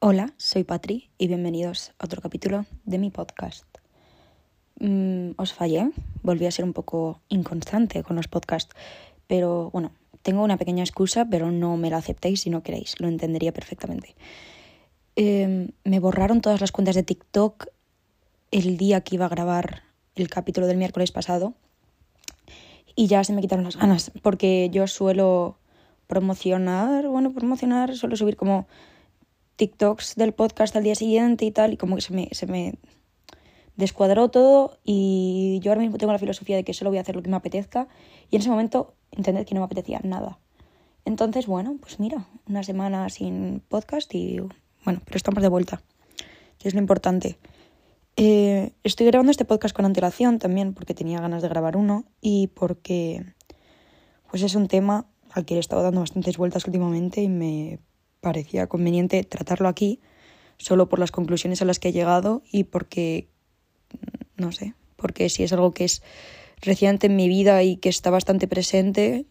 Hola, soy Patri y bienvenidos a otro capítulo de mi podcast. Mm, os fallé, volví a ser un poco inconstante con los podcasts, pero bueno, tengo una pequeña excusa, pero no me la aceptéis si no queréis, lo entendería perfectamente. Em, me borraron todas las cuentas de TikTok el día que iba a grabar el capítulo del miércoles pasado y ya se me quitaron las ganas, porque yo suelo promocionar, bueno, promocionar, suelo subir como TikToks del podcast al día siguiente y tal, y como que se me, se me descuadró todo y yo ahora mismo tengo la filosofía de que solo voy a hacer lo que me apetezca y en ese momento entended que no me apetecía nada. Entonces, bueno, pues mira, una semana sin podcast y bueno, pero estamos de vuelta, que es lo importante. Eh, estoy grabando este podcast con antelación también porque tenía ganas de grabar uno y porque pues es un tema al que he estado dando bastantes vueltas últimamente y me parecía conveniente tratarlo aquí, solo por las conclusiones a las que he llegado y porque, no sé, porque si es algo que es reciente en mi vida y que está bastante presente,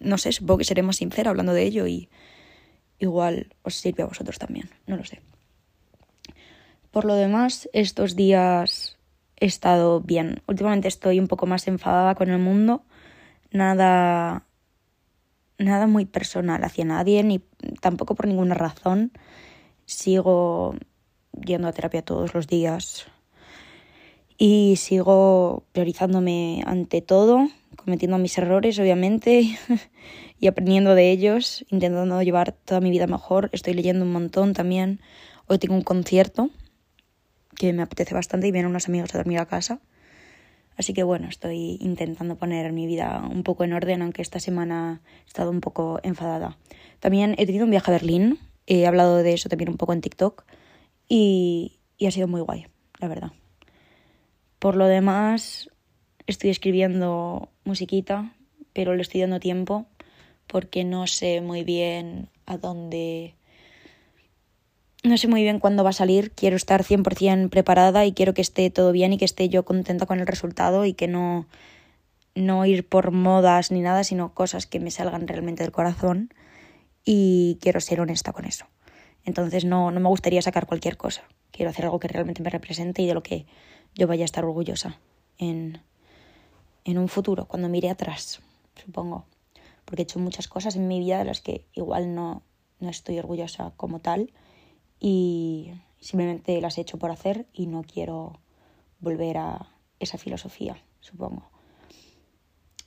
no sé, supongo que seré más sincera hablando de ello y igual os sirve a vosotros también, no lo sé. Por lo demás, estos días he estado bien. Últimamente estoy un poco más enfadada con el mundo. Nada nada muy personal hacia nadie, ni tampoco por ninguna razón. Sigo yendo a terapia todos los días y sigo priorizándome ante todo, cometiendo mis errores, obviamente, y aprendiendo de ellos, intentando llevar toda mi vida mejor. Estoy leyendo un montón también. Hoy tengo un concierto que me apetece bastante y vienen unos amigos a dormir a casa. Así que bueno, estoy intentando poner mi vida un poco en orden, aunque esta semana he estado un poco enfadada. También he tenido un viaje a Berlín, he hablado de eso también un poco en TikTok y, y ha sido muy guay, la verdad. Por lo demás, estoy escribiendo musiquita, pero le estoy dando tiempo porque no sé muy bien a dónde no sé muy bien cuándo va a salir, quiero estar 100% preparada y quiero que esté todo bien y que esté yo contenta con el resultado y que no, no ir por modas ni nada, sino cosas que me salgan realmente del corazón y quiero ser honesta con eso. Entonces no, no me gustaría sacar cualquier cosa, quiero hacer algo que realmente me represente y de lo que yo vaya a estar orgullosa en, en un futuro, cuando mire atrás, supongo. Porque he hecho muchas cosas en mi vida de las que igual no, no estoy orgullosa como tal y simplemente las he hecho por hacer y no quiero volver a esa filosofía, supongo.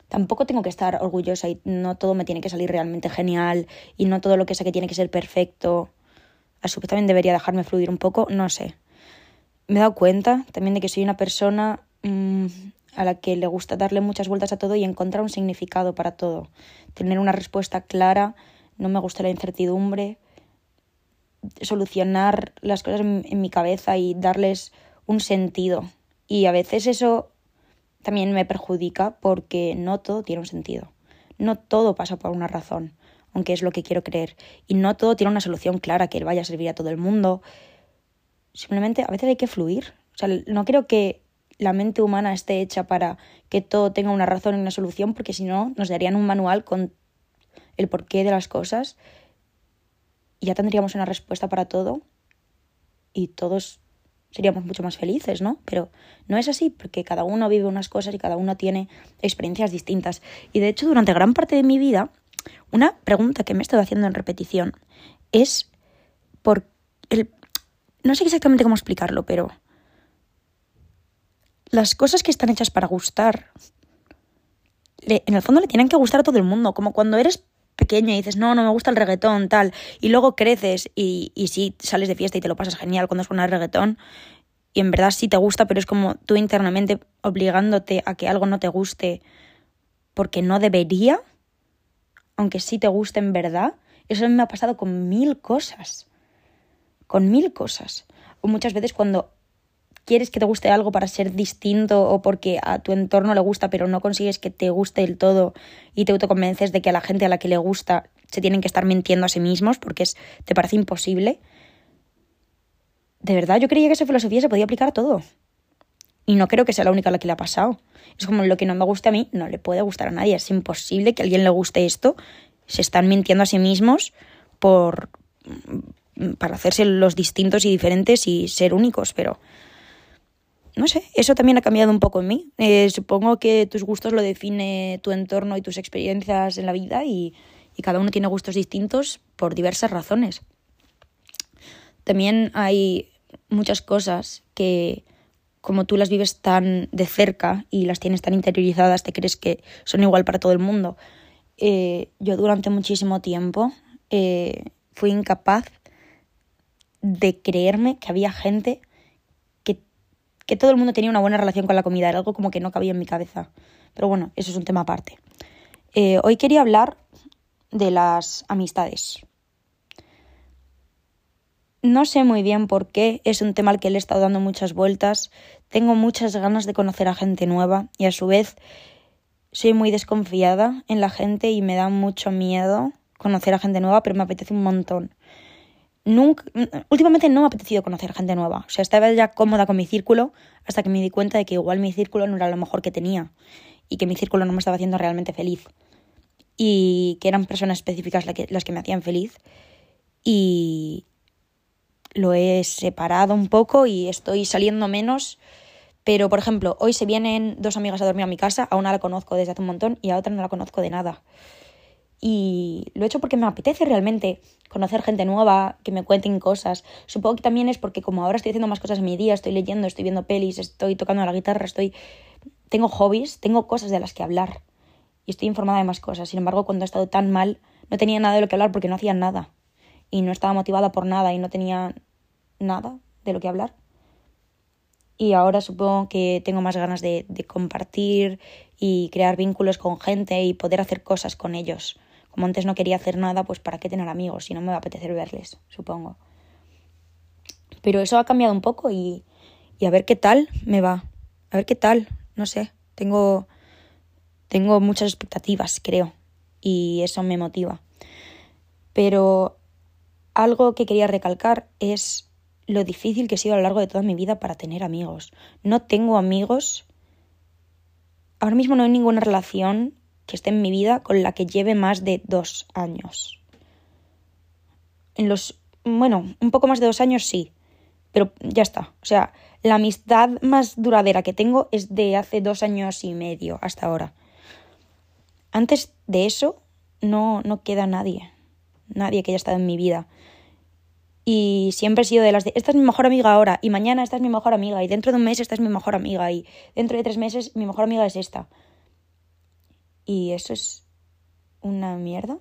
Tampoco tengo que estar orgullosa y no todo me tiene que salir realmente genial y no todo lo que sé que tiene que ser perfecto. A su vez también debería dejarme fluir un poco, no sé. Me he dado cuenta también de que soy una persona mmm, a la que le gusta darle muchas vueltas a todo y encontrar un significado para todo. Tener una respuesta clara, no me gusta la incertidumbre solucionar las cosas en, mi cabeza y darles un sentido. Y a veces eso también me perjudica porque no todo tiene un sentido. No todo pasa por una razón, aunque es lo que quiero creer. Y no todo tiene una solución clara que vaya a servir a todo el mundo. Simplemente a veces hay que fluir. O sea, no creo que la mente humana esté hecha para que todo tenga una razón y una solución, porque si no, nos darían un manual con el porqué de las cosas ya tendríamos una respuesta para todo y todos seríamos mucho más felices, ¿no? Pero no es así, porque cada uno vive unas cosas y cada uno tiene experiencias distintas. Y de hecho, durante gran parte de mi vida, una pregunta que me he estado haciendo en repetición es por el... No sé exactamente cómo explicarlo, pero las cosas que están hechas para gustar, en el fondo le tienen que gustar a todo el mundo, como cuando eres pequeño y dices, no, no me gusta el reggaetón, tal, y luego creces y, y sí sales de fiesta y te lo pasas genial cuando suena el reggaetón, y en verdad sí te gusta, pero es como tú internamente obligándote a que algo no te guste porque no debería, aunque sí te guste en verdad, eso me ha pasado con mil cosas, con mil cosas. O muchas veces cuando quieres que te guste algo para ser distinto o porque a tu entorno le gusta, pero no consigues que te guste del todo y te autoconvences de que a la gente a la que le gusta se tienen que estar mintiendo a sí mismos porque es, te parece imposible. De verdad, yo creía que esa filosofía se podía aplicar a todo. Y no creo que sea la única a la que le ha pasado. Es como lo que no me gusta a mí, no le puede gustar a nadie. Es imposible que a alguien le guste esto. Se están mintiendo a sí mismos por para hacerse los distintos y diferentes y ser únicos, pero no sé, eso también ha cambiado un poco en mí. Eh, supongo que tus gustos lo define tu entorno y tus experiencias en la vida y, y cada uno tiene gustos distintos por diversas razones. También hay muchas cosas que como tú las vives tan de cerca y las tienes tan interiorizadas, te crees que son igual para todo el mundo. Eh, yo durante muchísimo tiempo eh, fui incapaz de creerme que había gente que todo el mundo tenía una buena relación con la comida. Era algo como que no cabía en mi cabeza. Pero bueno, eso es un tema aparte. Eh, hoy quería hablar de las amistades. No sé muy bien por qué, es un tema al que le he estado dando muchas vueltas. Tengo muchas ganas de conocer a gente nueva y a su vez soy muy desconfiada en la gente y me da mucho miedo conocer a gente nueva, pero me apetece un montón. Nunca, últimamente no me ha apetecido conocer gente nueva. O sea, estaba ya cómoda con mi círculo hasta que me di cuenta de que igual mi círculo no era lo mejor que tenía y que mi círculo no me estaba haciendo realmente feliz. Y que eran personas específicas las que, las que me hacían feliz. Y, lo he separado un poco y estoy saliendo menos. Pero, por ejemplo, hoy se vienen dos amigas a dormir a mi casa, a una la conozco desde hace un montón y a otra no la conozco de nada. Y lo he hecho porque me apetece realmente conocer gente nueva, que me cuenten cosas. Supongo que también es porque como ahora estoy haciendo más cosas en mi día, estoy leyendo, estoy viendo pelis, estoy tocando la guitarra, estoy tengo hobbies, tengo cosas de las que hablar y estoy informada de más cosas. Sin embargo, cuando he estado tan mal, no tenía nada de lo que hablar porque no hacía nada y no estaba motivada por nada y no tenía nada de lo que hablar. Y ahora supongo que tengo más ganas de, compartir y crear vínculos con gente y poder hacer cosas con ellos. Como antes no quería hacer nada, pues para qué tener amigos si no me va a apetecer verles, supongo. Pero eso ha cambiado un poco y, y a ver qué tal me va. A ver qué tal, no sé. Tengo, tengo muchas expectativas, creo. Y eso me motiva. Pero algo que quería recalcar es lo difícil que ha sido a lo largo de toda mi vida para tener amigos. No tengo amigos. Ahora mismo no hay ninguna relación que esté en mi vida con la que lleve más de dos años. En los. Bueno, un poco más de dos años sí. Pero ya está. O sea, la amistad más duradera que tengo es de hace dos años y medio hasta ahora. Antes de eso, no, no queda nadie. Nadie que haya estado en mi vida. Y siempre he sido de las de, esta es mi mejor amiga ahora, y mañana esta es mi mejor amiga, y dentro de un mes esta es mi mejor amiga, y dentro de tres meses mi mejor amiga es esta. Y eso es una mierda.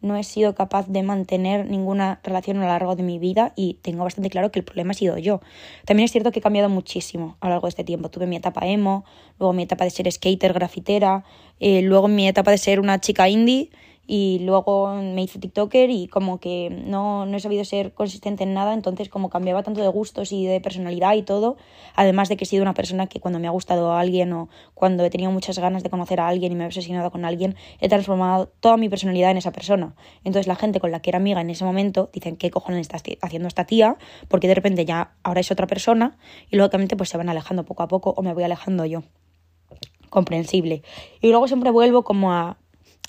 No he sido capaz de mantener ninguna relación a lo largo de mi vida y tengo bastante claro que el problema ha sido yo. También es cierto que he cambiado muchísimo a lo largo de este tiempo. Tuve mi etapa emo, luego mi etapa de ser skater, grafitera, eh, luego mi etapa de ser una chica indie y luego me hice TikToker y como que no, no he sabido ser consistente en nada, entonces como cambiaba tanto de gustos y de personalidad y todo, además de que he sido una persona que cuando me ha gustado a alguien o cuando he tenido muchas ganas de conocer a alguien y me he obsesionado con alguien, he transformado toda mi personalidad en esa persona. Entonces la gente con la que era amiga en ese momento dicen, ¿qué cojones está haciendo esta tía? Porque de repente ya ahora es otra persona y lógicamente pues se van alejando poco a poco o me voy alejando yo comprensible. Y luego siempre vuelvo como a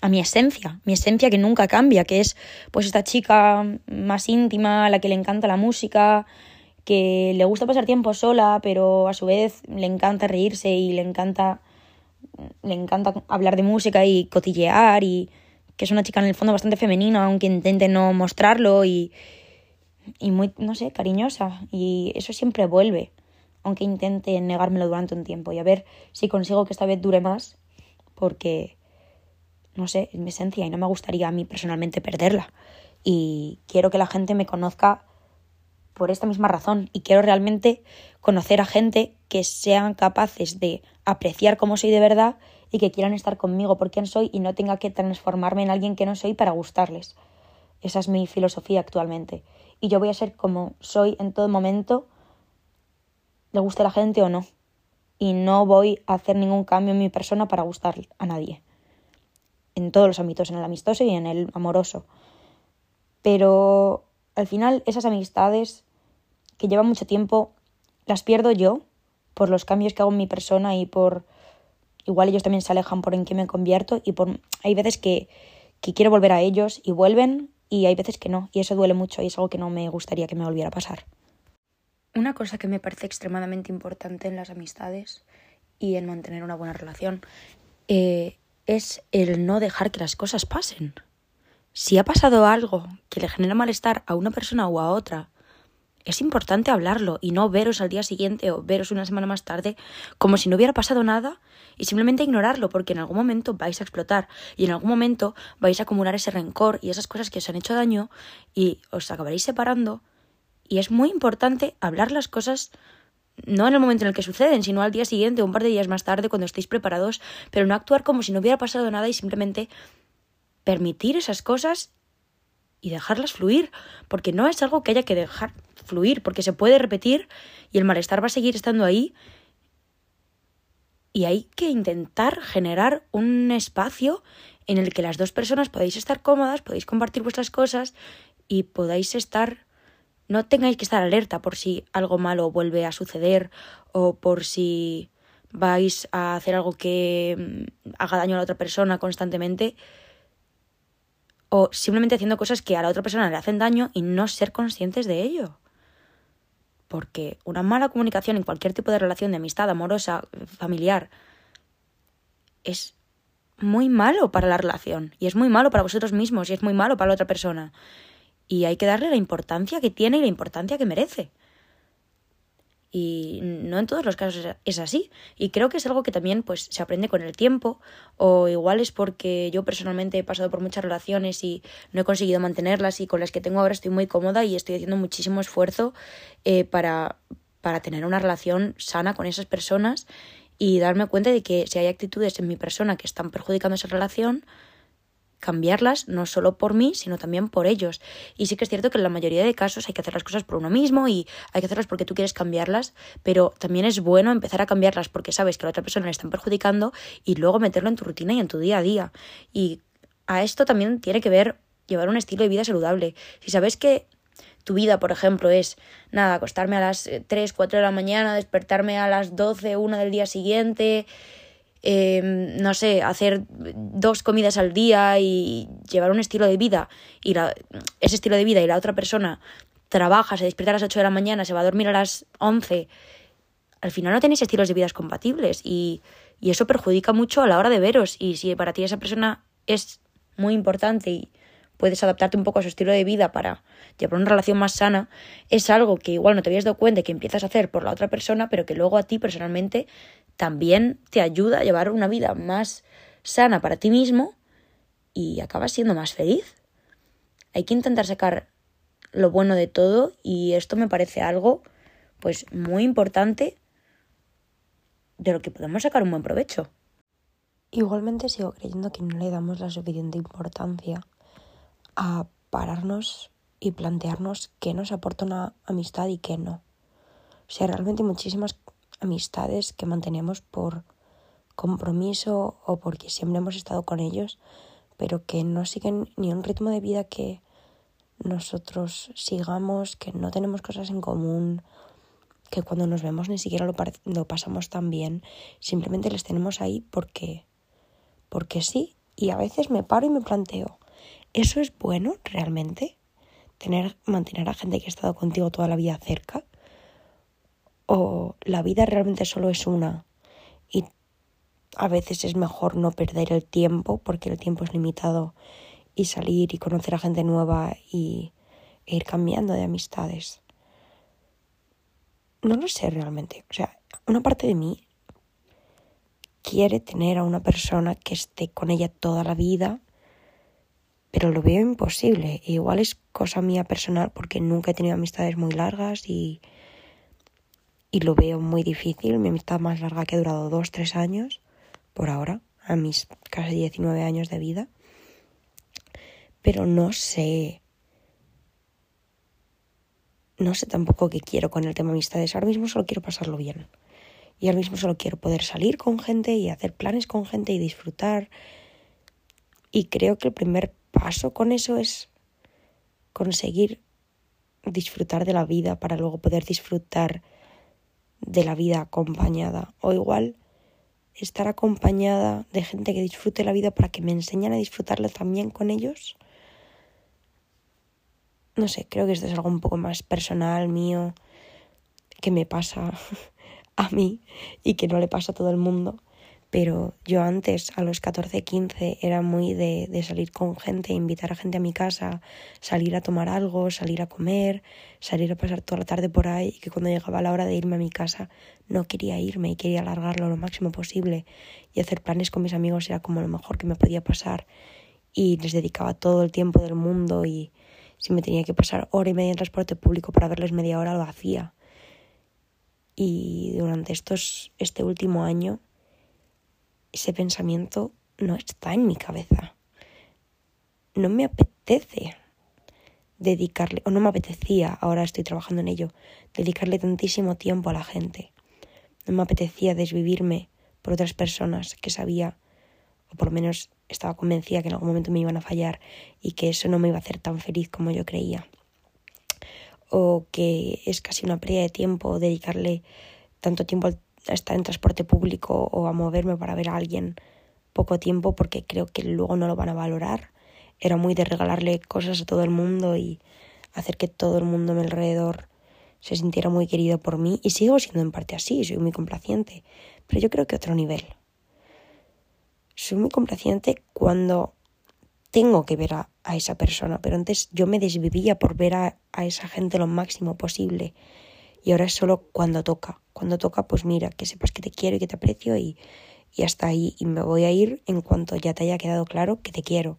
a mi esencia, mi esencia que nunca cambia, que es pues esta chica más íntima, a la que le encanta la música, que le gusta pasar tiempo sola, pero a su vez le encanta reírse y le encanta le encanta hablar de música y cotillear y que es una chica en el fondo bastante femenina, aunque intente no mostrarlo y y muy no sé, cariñosa. Y eso siempre vuelve, aunque intente negármelo durante un tiempo. Y a ver si consigo que esta vez dure más porque no sé, es mi esencia y no me gustaría a mí personalmente perderla. Y quiero que la gente me conozca por esta misma razón y quiero realmente conocer a gente que sean capaces de apreciar cómo soy de verdad y que quieran estar conmigo por quien soy y no tenga que transformarme en alguien que no soy para gustarles. Esa es mi filosofía actualmente. Y yo voy a ser como soy en todo momento, le guste a la gente o no. Y no voy a hacer ningún cambio en mi persona para gustar a nadie en todos los ámbitos, en el amistoso y en el amoroso. Pero al final esas amistades que llevan mucho tiempo las pierdo yo por los cambios que hago en mi persona y por igual ellos también se alejan por en qué me convierto y por hay veces que, que quiero volver a ellos y vuelven y hay veces que no, y eso duele mucho y es algo que no me gustaría que me volviera a pasar. Una cosa que me parece extremadamente importante en las amistades y en mantener una buena relación eh, es el no dejar que las cosas pasen. Si ha pasado algo que le genera malestar a una persona o a otra, es importante hablarlo y no veros al día siguiente o veros una semana más tarde como si no hubiera pasado nada y simplemente ignorarlo porque en algún momento vais a explotar y en algún momento vais a acumular ese rencor y esas cosas que os han hecho daño y os acabaréis separando y es muy importante hablar las cosas no en el momento en el que suceden, sino al día siguiente o un par de días más tarde cuando estéis preparados, pero no actuar como si no hubiera pasado nada y simplemente permitir esas cosas y dejarlas fluir, porque no es algo que haya que dejar fluir, porque se puede repetir y el malestar va a seguir estando ahí. Y hay que intentar generar un espacio en el que las dos personas podáis estar cómodas, podéis compartir vuestras cosas y podáis estar no tengáis que estar alerta por si algo malo vuelve a suceder o por si vais a hacer algo que mm, haga daño a la otra persona constantemente o simplemente haciendo cosas que a la otra persona le hacen daño y no ser conscientes de ello. Porque una mala comunicación en cualquier tipo de relación de amistad, amorosa, familiar, es muy malo para la relación y es muy malo para vosotros mismos y es muy malo para la otra persona. Y hay que darle la importancia que tiene y la importancia que merece. Y no en todos los casos es así. Y creo que es algo que también pues, se aprende con el tiempo. O igual es porque yo personalmente he pasado por muchas relaciones y no he conseguido mantenerlas y con las que tengo ahora estoy muy cómoda y estoy haciendo muchísimo esfuerzo eh, para, para tener una relación sana con esas personas y darme cuenta de que si hay actitudes en mi persona que están perjudicando esa relación, cambiarlas no solo por mí, sino también por ellos. Y sí que es cierto que en la mayoría de casos hay que hacer las cosas por uno mismo y hay que hacerlas porque tú quieres cambiarlas, pero también es bueno empezar a cambiarlas porque sabes que a la otra persona le están perjudicando y luego meterlo en tu rutina y en tu día a día. Y a esto también tiene que ver llevar un estilo de vida saludable. Si sabes que tu vida, por ejemplo, es nada, acostarme a las 3, 4 de la mañana, despertarme a las 12, 1 del día siguiente, Em, no sé, hacer dos comidas al día y llevar un estilo de vida y ese estilo de vida y la otra persona trabaja, se despierta a las 8 de la mañana, se va a dormir a las 11, al final no tenéis estilos de vida compatibles y, y eso perjudica mucho a la hora de veros. Y si para ti esa persona es muy importante y puedes adaptarte un poco a su estilo de vida para llevar una relación más sana, es algo que igual no te habías dado cuenta que empiezas a hacer por la otra persona, pero que luego a ti personalmente también te ayuda a llevar una vida más sana para ti mismo y acabas siendo más feliz. Hay que intentar sacar lo bueno de todo y esto me parece algo pues muy importante de lo que podemos sacar un buen provecho. Igualmente sigo creyendo que no le damos la suficiente importancia a pararnos y plantearnos qué nos aporta una amistad y qué no. O sea, realmente muchísimas amistades que mantenemos por compromiso o porque siempre hemos estado con ellos, pero que no siguen ni un ritmo de vida que nosotros sigamos, que no tenemos cosas en común, que cuando nos vemos ni siquiera lo, lo pasamos tan bien, simplemente les tenemos ahí porque, porque sí. Y a veces me paro y me planteo, ¿eso es bueno realmente? Tener, mantener a gente que ha estado contigo toda la vida cerca o la vida realmente solo es una y a veces es mejor no perder el tiempo porque el tiempo es limitado y salir y conocer a gente nueva y ir cambiando de amistades. No lo sé realmente. O sea, una parte de mí quiere tener a una persona que esté con ella toda la vida, pero lo veo imposible. igual es cosa mía personal porque nunca he tenido amistades muy largas y y lo veo muy difícil. Mi amistad más larga que ha durado dos, tres años, por ahora, a mis casi 19 años de vida. Pero no sé. No sé tampoco qué quiero con el tema amistades. Ahora mismo solo quiero pasarlo bien. Y ahora mismo solo quiero poder salir con gente y hacer planes con gente y disfrutar. Y creo que el primer paso con eso es conseguir disfrutar de la vida para luego poder disfrutar de la vida acompañada o igual estar acompañada de gente que disfrute la vida para que me enseñen a disfrutarla también con ellos. no sé, creo que esto es algo un poco más personal mío, que me pasa a mí y que no le pasa a todo el mundo. Pero yo antes, a los 14, 15, era muy de, salir con gente, invitar a gente a mi casa, salir a tomar algo, salir a comer, salir a pasar toda la tarde por ahí y que cuando llegaba la hora de irme a mi casa no quería irme y quería alargarlo lo máximo posible y hacer planes con mis amigos era como lo mejor que me podía pasar y les dedicaba todo el tiempo del mundo y si me tenía que pasar hora y media en transporte público para verles media hora lo hacía. Y durante estos, este último año ese pensamiento no está en mi cabeza. No me apetece dedicarle, o no me apetecía, ahora estoy trabajando en ello, dedicarle tantísimo tiempo a la gente. No me apetecía desvivirme por otras personas que sabía, o por lo menos estaba convencida que en algún momento me iban a fallar y que eso no me iba a hacer tan feliz como yo creía. O que es casi una pérdida de tiempo dedicarle tanto tiempo a estar en transporte público o a moverme para ver a alguien poco tiempo porque creo que luego no lo van a valorar. Era muy de regalarle cosas a todo el mundo y hacer que todo el mundo a mi alrededor se sintiera muy querido por mí y sigo siendo en parte así, soy muy complaciente, pero yo creo que otro nivel. Soy muy complaciente cuando tengo que ver a, esa persona, pero antes yo me desvivía por ver a, a esa gente lo máximo posible y ahora es solo cuando toca. Cuando toca, pues mira, que sepas que te quiero y que te aprecio y, y hasta ahí. Y me voy a ir en cuanto ya te haya quedado claro que te quiero.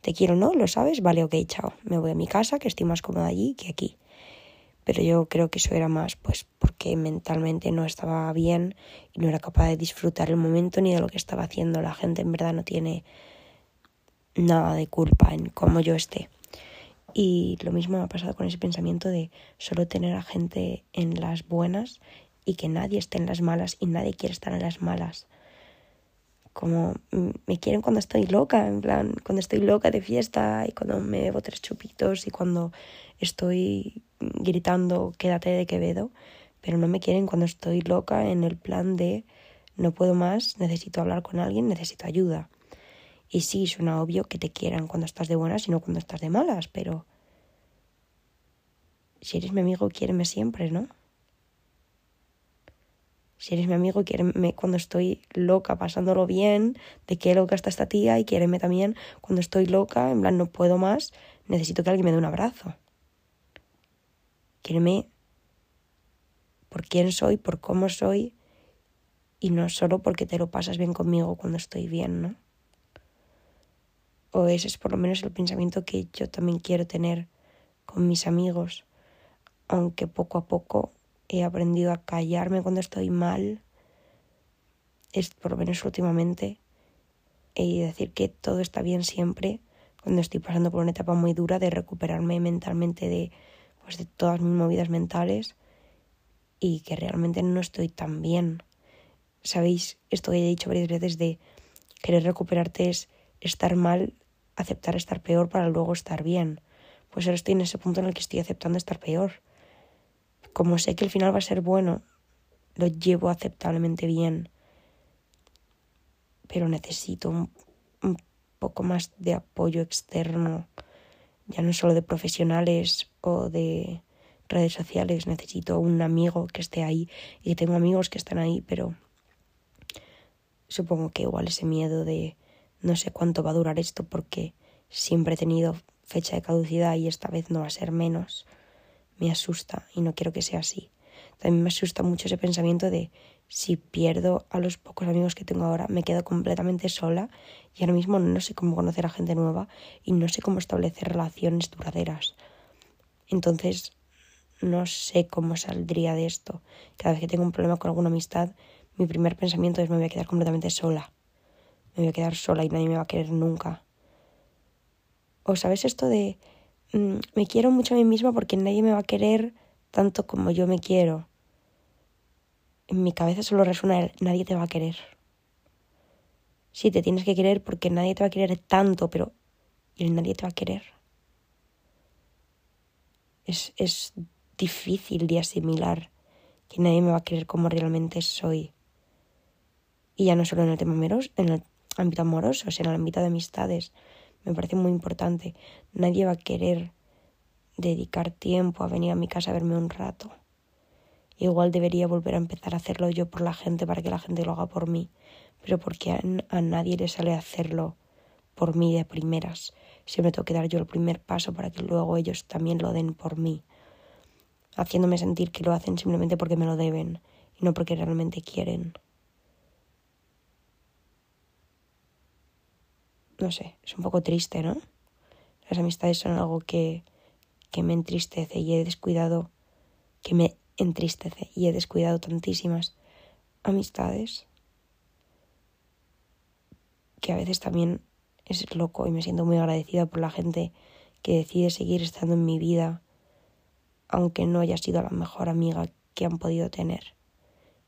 Te quiero, ¿no? ¿Lo sabes? Vale, ok, chao. Me voy a mi casa, que estoy más cómoda allí que aquí pero yo creo que eso era más pues porque mentalmente no estaba bien y no era capaz de disfrutar el momento ni de lo que estaba haciendo. La gente en verdad no tiene nada de culpa en cómo yo esté. Y lo mismo me ha pasado con ese pensamiento de solo tener a gente en las buenas y que nadie esté en las malas y nadie quiere estar en las malas. Como me quieren cuando estoy loca, en plan, cuando estoy loca de fiesta y cuando me bebo tres chupitos y cuando estoy gritando quédate de Quevedo, pero no me quieren cuando estoy loca en el plan de no puedo más, necesito hablar con alguien, necesito ayuda. Y sí, suena obvio que te quieran cuando estás de buenas y no cuando estás de malas, pero si eres mi amigo, quiéreme siempre, ¿no? Si eres mi amigo, quiéreme cuando estoy loca, pasándolo bien, de qué loca está esta tía, y quiéreme también cuando estoy loca, en plan no puedo más, necesito que alguien me dé un abrazo. Quiéreme por quién soy, por cómo soy y no solo porque te lo pasas bien conmigo cuando estoy bien, ¿no? O ese es por lo menos el pensamiento que yo también quiero tener con mis amigos, aunque poco a poco he aprendido a callarme cuando estoy mal, es por lo menos últimamente, y decir que todo está bien siempre cuando estoy pasando por una etapa muy dura de recuperarme mentalmente de pues de todas mis movidas mentales y que realmente no estoy tan bien. Sabéis esto que he dicho varias veces de querer recuperarte es estar mal, aceptar estar peor para luego estar bien. Pues ahora estoy en ese punto en el que estoy aceptando estar peor. Como sé que el final va a ser bueno, lo llevo aceptablemente bien. Pero necesito un, un poco más de apoyo externo ya no solo de profesionales o de redes sociales, necesito un amigo que esté ahí y tengo amigos que están ahí, pero supongo que igual ese miedo de no sé cuánto va a durar esto porque siempre he tenido fecha de caducidad y esta vez no va a ser menos, me asusta y no quiero que sea así. También me asusta mucho ese pensamiento de si pierdo a los pocos amigos que tengo ahora, me quedo completamente sola y ahora mismo no sé cómo conocer a gente nueva y no sé cómo establecer relaciones duraderas. Entonces, no sé cómo saldría de esto. Cada vez que tengo un problema con alguna amistad, mi primer pensamiento es me voy a quedar completamente sola. Me voy a quedar sola y nadie me va a querer nunca. O sabes esto de mm, me quiero mucho a mí misma porque nadie me va a querer tanto como yo me quiero en mi cabeza solo resuena el nadie te va a querer. Sí, te tienes que querer porque nadie te va a querer tanto, pero ¿y el nadie te va a querer? Es, es difícil de asimilar que nadie me va a querer como realmente soy. Y ya no solo en el tema amoroso, en el ámbito amoroso, sino en el ámbito de amistades. Me parece muy importante. Nadie va a querer dedicar tiempo a venir a mi casa a verme un rato. Igual debería volver a empezar a hacerlo yo por la gente para que la gente lo haga por mí, pero porque a, nadie le sale hacerlo por mí de primeras. Siempre tengo que dar yo el primer paso para que luego ellos también lo den por mí, haciéndome sentir que lo hacen simplemente porque me lo deben y no porque realmente quieren. No sé, es un poco triste, ¿no? Las amistades son algo que, que me entristece y he descuidado, que me entristece y he descuidado tantísimas amistades que a veces también es loco y me siento muy agradecida por la gente que decide seguir estando en mi vida aunque no haya sido la mejor amiga que han podido tener,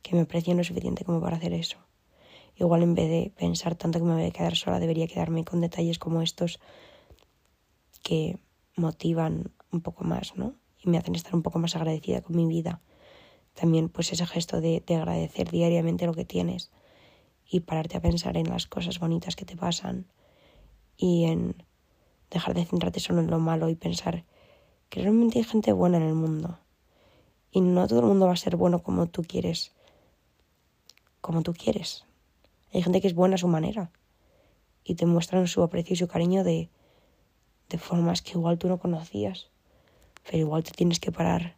que me aprecian lo suficiente como para hacer eso. Igual en vez de pensar tanto que me voy a quedar sola, debería quedarme con detalles como estos que motivan un poco más, ¿no? Y me hacen estar un poco más agradecida con mi vida. También pues ese gesto de, de agradecer diariamente lo que tienes y pararte a pensar en las cosas bonitas que te pasan y en dejar de centrarte solo en lo malo y pensar que realmente hay gente buena en el mundo. Y no todo el mundo va a ser bueno como tú quieres. Como tú quieres. Hay gente que es buena a su manera. Y te muestran su aprecio y su cariño de, de formas que igual tú no conocías. Pero igual te tienes que parar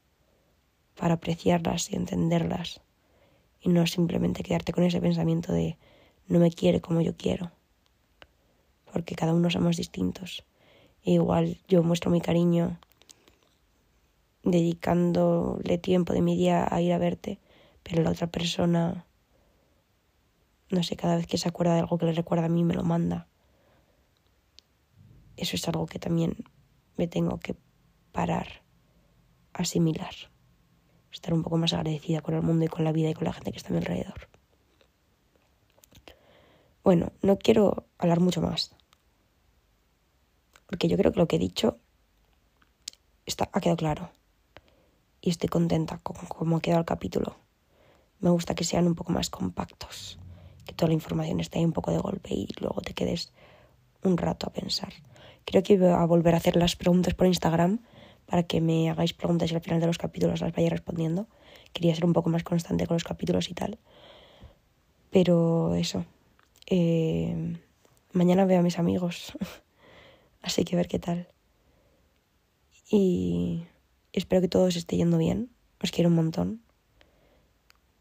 para apreciarlas y entenderlas. Y no simplemente quedarte con ese pensamiento de no me quiere como yo quiero porque cada uno somos distintos. E igual yo muestro mi cariño dedicándole tiempo de mi día a ir a verte, pero la otra persona, no sé, cada vez que se acuerda de algo que le recuerda a mí, me lo manda. Eso es algo que también me tengo que parar, asimilar, estar un poco más agradecida con el mundo y con la vida y con la gente que está a mi alrededor. Bueno, no quiero hablar mucho más porque yo creo que lo que he dicho está, ha quedado claro. Y estoy contenta con cómo ha quedado el capítulo. Me gusta que sean un poco más compactos, que toda la información esté ahí un poco de golpe y luego te quedes un rato a pensar. Creo que voy a volver a hacer las preguntas por Instagram para que me hagáis preguntas y al final de los capítulos las vaya respondiendo. Quería ser un poco más constante con los capítulos y tal. Pero eso. Eh, mañana veo a mis amigos. Así que a ver qué tal. Y espero que todo os esté yendo bien. Os quiero un montón.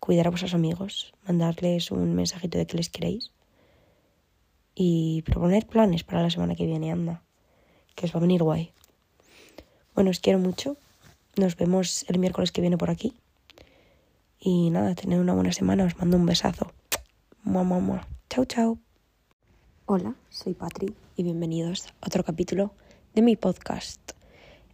Cuidar a vuestros amigos, mandarles un mensajito de que les queréis. Y proponer planes para la semana que viene, anda. Que os va a venir guay. Bueno, os quiero mucho. Nos vemos el miércoles que viene por aquí. Y nada, tened una buena semana. Os mando un besazo. Mua, mua, mua. Chao, chao. Hola, soy Patri y bienvenidos a otro capítulo de mi podcast.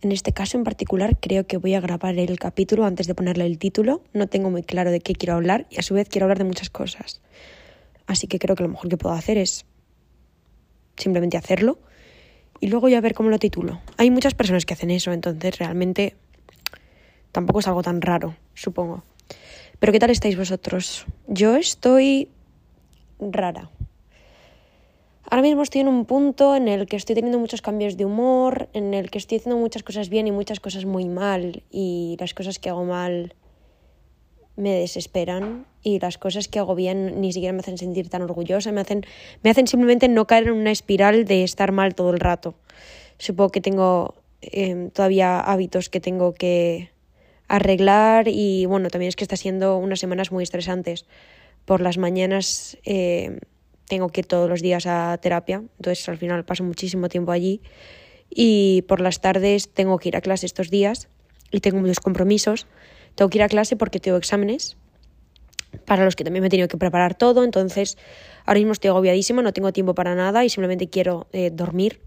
En este caso en particular creo que voy a grabar el capítulo antes de ponerle el título. No tengo muy claro de qué quiero hablar y a su vez quiero hablar de muchas cosas. Así que creo que lo mejor que puedo hacer es simplemente hacerlo y luego ya ver cómo lo titulo. Hay muchas personas que hacen eso, entonces realmente tampoco es algo tan raro, supongo. Pero ¿qué tal estáis vosotros? Yo estoy rara. Ahora mismo estoy en un punto en el que estoy teniendo muchos cambios de humor, en el que estoy haciendo muchas cosas bien y muchas cosas muy mal, y las cosas que hago mal me desesperan y las cosas que hago bien ni siquiera me hacen sentir tan orgullosa, me hacen, me hacen simplemente no caer en una espiral de estar mal todo el rato. Supongo que tengo em, todavía hábitos que tengo que arreglar y bueno, también es que está siendo unas semanas muy estresantes. Por las mañanas... Eh, tengo que ir todos los días a terapia, entonces al final paso muchísimo tiempo allí y por las tardes tengo que ir a clase estos días y tengo muchos compromisos. Tengo que ir a clase porque tengo exámenes para los que también me he tenido que preparar todo, entonces ahora mismo estoy agobiadísima, no tengo tiempo para nada y simplemente quiero eh, dormir.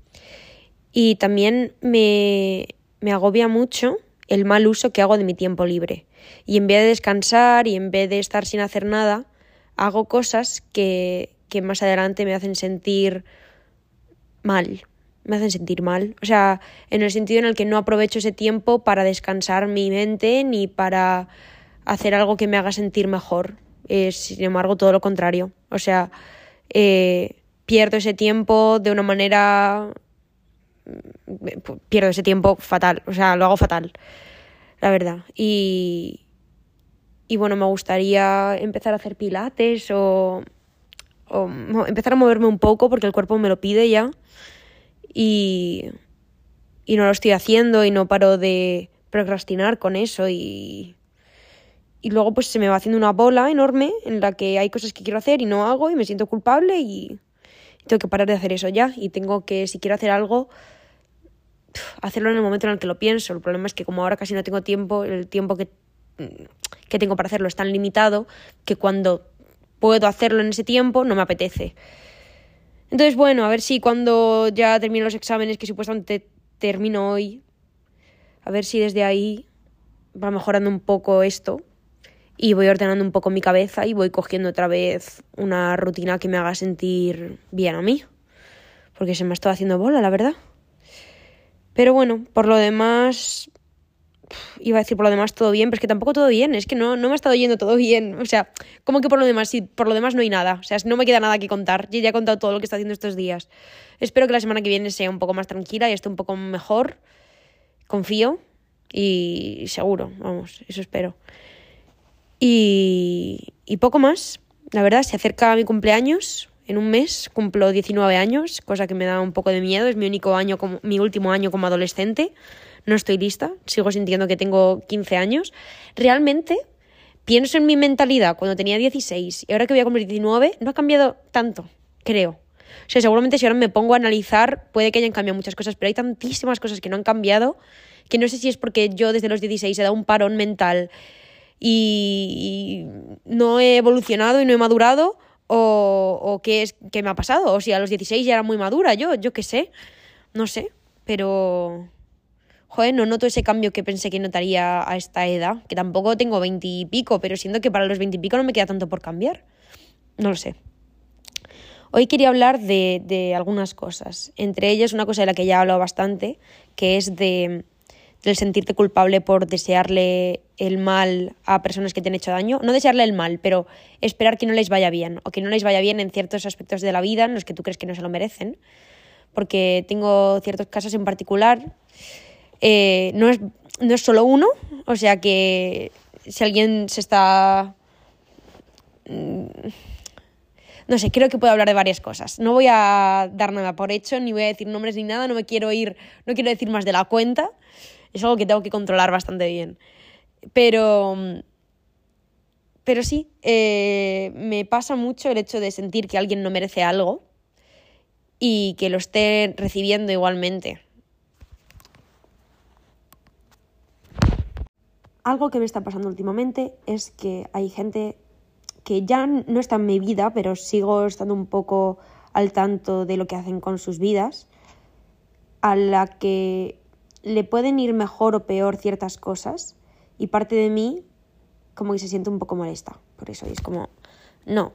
Y también me, me agobia mucho el mal uso que hago de mi tiempo libre. Y en vez de descansar y en vez de estar sin hacer nada, hago cosas que, que más adelante me hacen sentir mal, me hacen sentir mal. O sea, en el sentido en el que no aprovecho ese tiempo para descansar mi mente ni para hacer algo que me haga sentir mejor. Eh, sin embargo, todo lo contrario. O sea, eh, pierdo ese tiempo de una manera mm, pierdo ese tiempo fatal, o sea, lo hago fatal, la verdad. Y, y bueno, me gustaría empezar a hacer pilates o, o empezar a moverme un poco porque el cuerpo me lo pide ya. Y, y no lo estoy haciendo y no paro de procrastinar con eso y, y luego pues se me va haciendo una bola enorme en la que hay cosas que quiero hacer y no hago y me siento culpable y tengo que parar de hacer eso ya y tengo que si quiero hacer algo hacerlo en el momento en el que lo pienso. El problema es que como ahora casi no tengo tiempo, el tiempo que, que tengo para hacerlo es tan limitado que cuando puedo hacerlo en ese tiempo no me apetece. Entonces, bueno, a ver si cuando ya termino los exámenes que supuestamente termino hoy, a ver si desde ahí va mejorando un poco esto y voy ordenando un poco mi cabeza y voy cogiendo otra vez una rutina que me haga sentir bien a mí. Porque se me ha estado haciendo bola, la verdad. Pero bueno, por lo demás, iba a decir por lo demás todo bien, pero es que tampoco todo bien, es que no, no me ha estado yendo todo bien. O sea, como que por lo demás, sí, por lo demás no hay nada. O sea, no me queda nada que contar. Yo ya he contado todo lo que está haciendo estos días. Espero que la semana que viene sea un poco más tranquila y esté un poco mejor. Confío y seguro, vamos, eso espero. Y, y poco más. La verdad, se acerca mi cumpleaños. En un mes cumplo 19 años, cosa que me da un poco de miedo. Es mi único año, como, mi último año como adolescente. No estoy lista. Sigo sintiendo que tengo 15 años. Realmente pienso en mi mentalidad cuando tenía 16 y ahora que voy a cumplir 19, no ha cambiado tanto, creo. O sea, seguramente si ahora me pongo a analizar, puede que hayan cambiado muchas cosas, pero hay tantísimas cosas que no han cambiado que no sé si es porque yo desde los 16 he dado un parón mental y, no he evolucionado y no he madurado o, o qué es que me ha pasado o si a los 16 ya era muy madura yo yo qué sé no sé pero joder no noto ese cambio que pensé que notaría a esta edad que tampoco tengo 20 y pico pero siento que para los 20 y pico no me queda tanto por cambiar no lo sé Hoy quería hablar de, de, algunas cosas, entre ellas una cosa de la que ya he hablado bastante, que es de, del sentirte culpable por desearle el mal a personas que te han hecho daño. No desearle el mal, pero esperar que no les vaya bien o que no les vaya bien en ciertos aspectos de la vida en los que tú crees que no se lo merecen. Porque tengo ciertos casos en particular. Eh, no, es, no es solo uno, o sea que si alguien se está... Mm, no sé, creo que puedo hablar de varias cosas. No voy a dar nada por hecho, ni voy a decir nombres ni nada, no me quiero ir, no quiero decir más de la cuenta es algo que tengo que controlar bastante bien. Pero, pero sí, eh, me pasa mucho el hecho de sentir que alguien no merece algo y que lo esté recibiendo igualmente. Algo que me está pasando últimamente es que hay gente que ya no está en mi vida, pero sigo estando un poco al tanto de lo que hacen con sus vidas, a la que le pueden ir mejor o peor ciertas cosas y parte de mí como que se siente un poco molesta por eso y es como, no,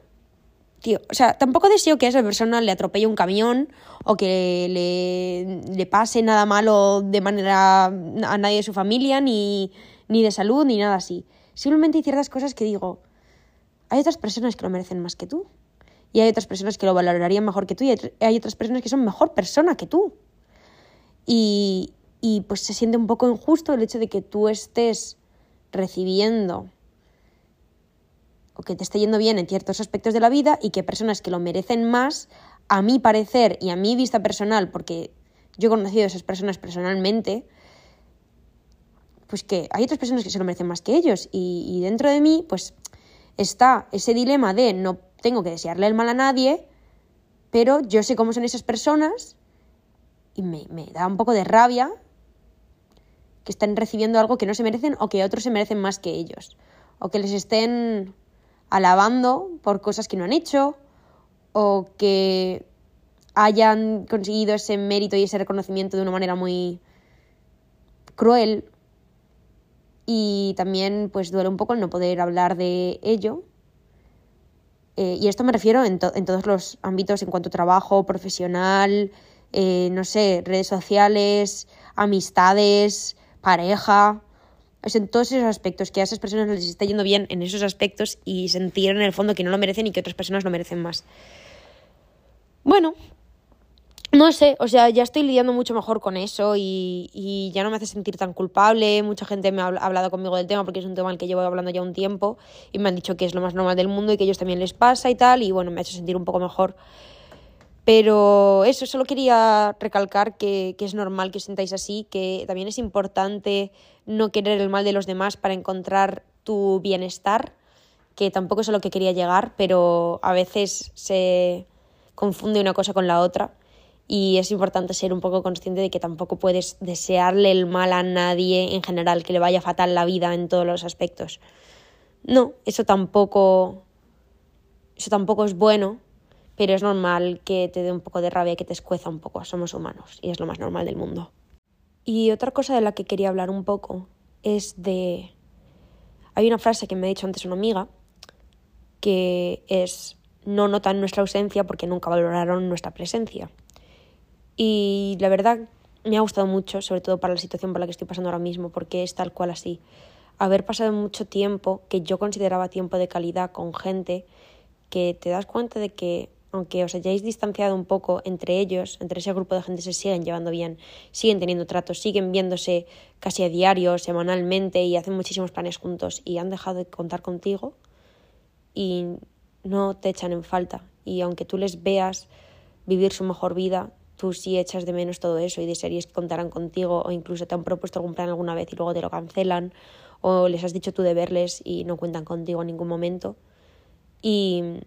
tío, o sea, tampoco deseo que esa persona le atropelle un camión o que le, le pase nada malo de manera a nadie de su familia, ni, ni de salud, ni nada así. Simplemente hay ciertas cosas que digo, hay otras personas que lo merecen más que tú. Y hay otras personas que lo valorarían mejor que tú. Y hay otras personas que son mejor persona que tú. Y, y pues se siente un poco injusto el hecho de que tú estés recibiendo o que te esté yendo bien en ciertos aspectos de la vida y que personas que lo merecen más, a mi parecer y a mi vista personal, porque yo he conocido a esas personas personalmente, pues que hay otras personas que se lo merecen más que ellos y, y dentro de mí pues está ese dilema de no tengo que desearle el mal a nadie, pero yo sé cómo son esas personas y me, me da un poco de rabia que estén recibiendo algo que no se merecen o que otros se merecen más que ellos. O que les estén alabando por cosas que no han hecho o que hayan conseguido ese mérito y ese reconocimiento de una manera muy cruel. Y también pues duele un poco el no poder hablar de ello. Eh, y esto me refiero en, todos los ámbitos en cuanto a trabajo, profesional, eh, no sé, redes sociales, amistades, pareja, es en todos esos aspectos, que a esas personas les está yendo bien en esos aspectos y sentir en el fondo que no lo merecen y que otras personas lo merecen más. Bueno, no sé, o sea, ya estoy lidiando mucho mejor con eso y, y, ya no me hace sentir tan culpable. Mucha gente me ha hablado conmigo del tema porque es un tema al que llevo hablando ya un tiempo y me han dicho que es lo más normal del mundo y que a ellos también les pasa y tal. Y bueno, me ha hecho sentir un poco mejor. Pero eso, solo quería recalcar que, que es normal que os sintáis así, que también es importante no querer el mal de los demás para encontrar tu bienestar, que tampoco es a lo que quería llegar, pero a veces se confunde una cosa con la otra y es importante ser un poco consciente de que tampoco puedes desearle el mal a nadie en general, que le vaya fatal la vida en todos los aspectos. No, eso tampoco eso tampoco es bueno, pero es normal que te dé un poco de rabia, que te escueza un poco, somos humanos y es lo más normal del mundo. Y otra cosa de la que quería hablar un poco es de hay una frase que me ha dicho antes una amiga que es no notan nuestra ausencia porque nunca valoraron nuestra presencia. Y la verdad me ha gustado mucho, sobre todo para la situación por la que estoy pasando ahora mismo, porque es tal cual así. Haber pasado mucho tiempo que yo consideraba tiempo de calidad con gente que te das cuenta de que aunque os hayáis distanciado un poco entre ellos, entre ese grupo de gente se siguen llevando bien, siguen teniendo tratos, siguen viéndose casi a diario, semanalmente y hacen muchísimos planes juntos y han dejado de contar contigo y no te echan en falta. Y aunque tú les veas vivir su mejor vida, tú sí echas de menos todo eso y desearías que contaran contigo o incluso te han propuesto algún plan alguna vez y luego te lo cancelan o les has dicho tú de verles y no cuentan contigo en ningún momento. Y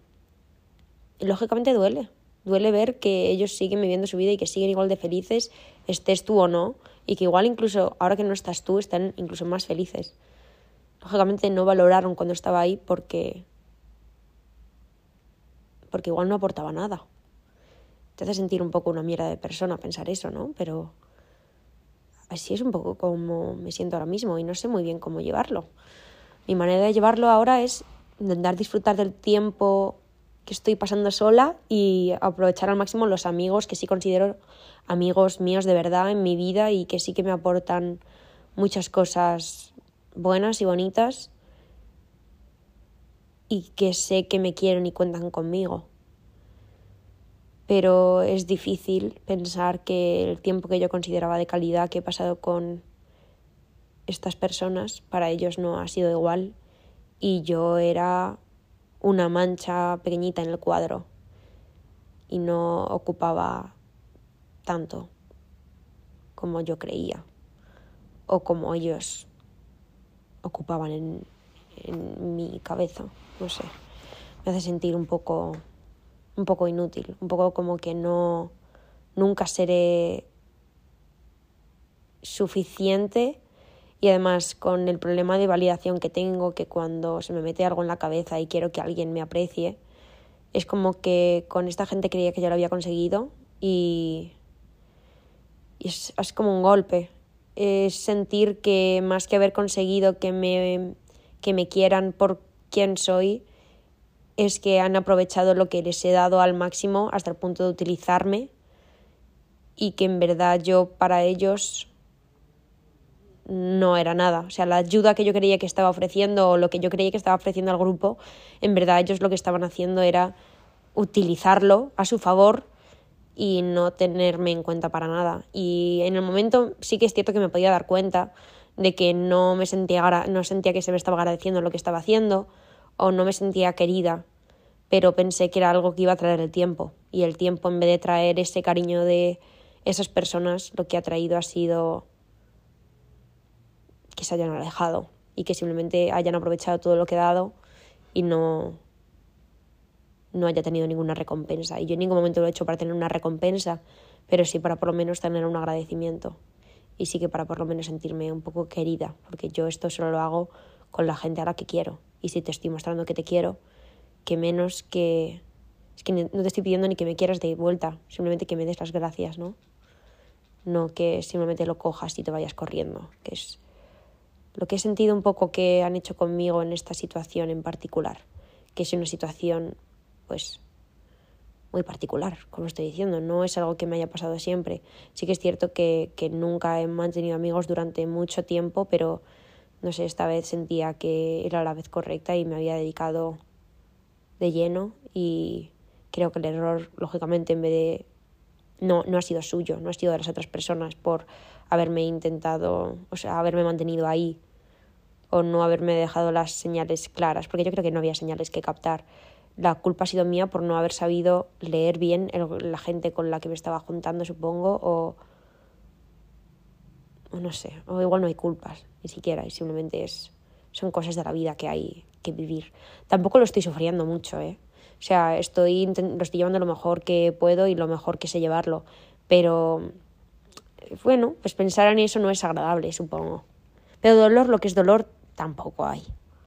lógicamente duele, duele ver que ellos siguen viviendo su vida y que siguen igual de felices, estés tú o no, y que igual incluso ahora que no estás tú están incluso más felices. Lógicamente no valoraron cuando estaba ahí porque porque igual no aportaba nada te hace sentir un poco una mierda de persona pensar eso, ¿no? Pero así es un poco como me siento ahora mismo y no sé muy bien cómo llevarlo. Mi manera de llevarlo ahora es intentar disfrutar del tiempo que estoy pasando sola y aprovechar al máximo los amigos que sí considero amigos míos de verdad en mi vida y que sí que me aportan muchas cosas buenas y bonitas y que sé que me quieren y cuentan conmigo pero es difícil pensar que el tiempo que yo consideraba de calidad que he pasado con estas personas, para ellos no ha sido igual y yo era una mancha pequeñita en el cuadro y no ocupaba tanto como yo creía o como ellos ocupaban en, mi cabeza, no sé, me hace sentir un poco un poco inútil, un poco como que no nunca seré suficiente y además con el problema de validación que tengo, que cuando se me mete algo en la cabeza y quiero que alguien me aprecie, es como que con esta gente creía que ya lo había conseguido y, es, es, como un golpe. Es sentir que más que haber conseguido que me, que me quieran por quien soy, es que han aprovechado lo que les he dado al máximo hasta el punto de utilizarme y que en verdad yo para ellos no era nada. O sea, la ayuda que yo creía que estaba ofreciendo o lo que yo creía que estaba ofreciendo al grupo, en verdad ellos lo que estaban haciendo era utilizarlo a su favor y no tenerme en cuenta para nada. Y en el momento sí que es cierto que me podía dar cuenta de que no me sentía, no sentía que se me estaba agradeciendo lo que estaba haciendo o no me sentía querida, pero pensé que era algo que iba a traer el tiempo y el tiempo en vez de traer ese cariño de esas personas, lo que ha traído ha sido que se hayan alejado y que simplemente hayan aprovechado todo lo que he dado y no no haya tenido ninguna recompensa. Y yo en ningún momento lo he hecho para tener una recompensa, pero sí para por lo menos tener un agradecimiento. Y sí que para por lo menos sentirme un poco querida, porque yo esto solo lo hago con la gente a la que quiero y si te estoy mostrando que te quiero, que menos que... Es que no te estoy pidiendo ni que me quieras de vuelta, simplemente que me des las gracias, ¿no? No que simplemente lo cojas y te vayas corriendo, que es lo que he sentido un poco que han hecho conmigo en esta situación en particular, que es una situación, pues, muy particular, como estoy diciendo, no es algo que me haya pasado siempre. Sí que es cierto que, que nunca he mantenido amigos durante mucho tiempo, pero no sé, esta vez sentía que era la vez correcta y me había dedicado de lleno y creo que el error, lógicamente, en vez de no, no ha sido suyo, no ha sido de las otras personas por haberme intentado, o sea, haberme mantenido ahí o no haberme dejado las señales claras, porque yo creo que no había señales que captar. La culpa ha sido mía por no haber sabido leer bien la gente con la que me estaba juntando, supongo, o, o no sé, o igual no hay culpas, ni siquiera, y simplemente es, son cosas de la vida que hay que vivir. Tampoco lo estoy sufriendo mucho, ¿eh? O sea, estoy, lo estoy llevando lo mejor que puedo y lo mejor que sé llevarlo, pero bueno, pues pensar en eso no es agradable, supongo. Pero dolor, lo que es dolor, tampoco hay.